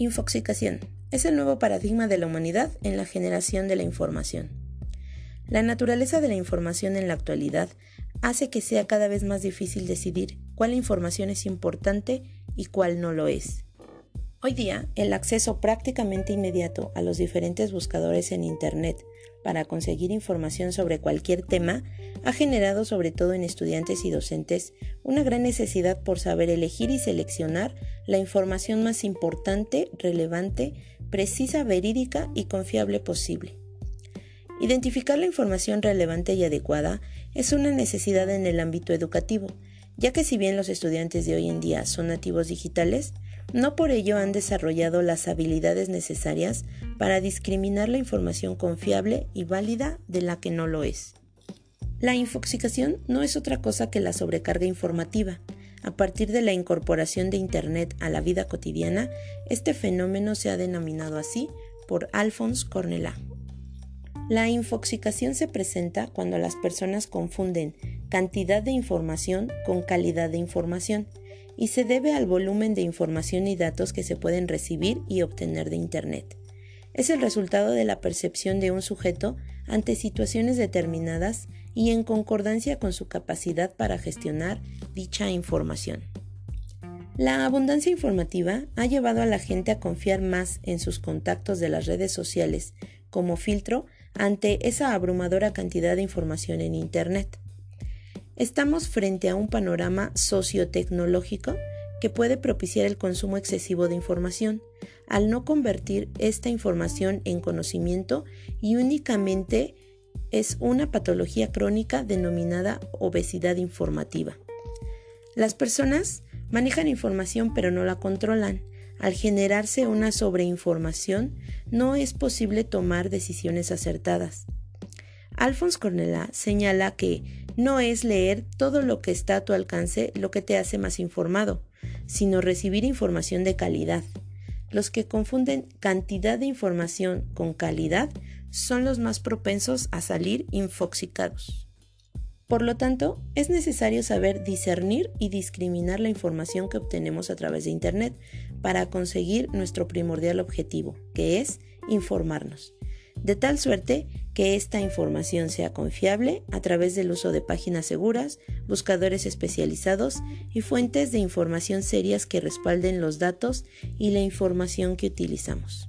Infoxicación. Es el nuevo paradigma de la humanidad en la generación de la información. La naturaleza de la información en la actualidad hace que sea cada vez más difícil decidir cuál información es importante y cuál no lo es. Hoy día, el acceso prácticamente inmediato a los diferentes buscadores en Internet para conseguir información sobre cualquier tema ha generado, sobre todo en estudiantes y docentes, una gran necesidad por saber elegir y seleccionar la información más importante, relevante, precisa, verídica y confiable posible. Identificar la información relevante y adecuada es una necesidad en el ámbito educativo, ya que si bien los estudiantes de hoy en día son nativos digitales, no por ello han desarrollado las habilidades necesarias para discriminar la información confiable y válida de la que no lo es. La infoxicación no es otra cosa que la sobrecarga informativa. A partir de la incorporación de Internet a la vida cotidiana, este fenómeno se ha denominado así por Alphonse Cornelá. La infoxicación se presenta cuando las personas confunden cantidad de información con calidad de información y se debe al volumen de información y datos que se pueden recibir y obtener de Internet. Es el resultado de la percepción de un sujeto ante situaciones determinadas y en concordancia con su capacidad para gestionar dicha información. La abundancia informativa ha llevado a la gente a confiar más en sus contactos de las redes sociales como filtro ante esa abrumadora cantidad de información en Internet. Estamos frente a un panorama sociotecnológico que puede propiciar el consumo excesivo de información, al no convertir esta información en conocimiento y únicamente es una patología crónica denominada obesidad informativa. Las personas manejan información pero no la controlan. Al generarse una sobreinformación, no es posible tomar decisiones acertadas. Alphonse Cornelá señala que no es leer todo lo que está a tu alcance lo que te hace más informado, sino recibir información de calidad. Los que confunden cantidad de información con calidad son los más propensos a salir infoxicados. Por lo tanto, es necesario saber discernir y discriminar la información que obtenemos a través de Internet para conseguir nuestro primordial objetivo, que es informarnos de tal suerte que esta información sea confiable a través del uso de páginas seguras, buscadores especializados y fuentes de información serias que respalden los datos y la información que utilizamos.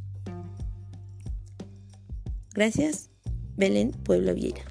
Gracias, Belén Pueblo Vieira.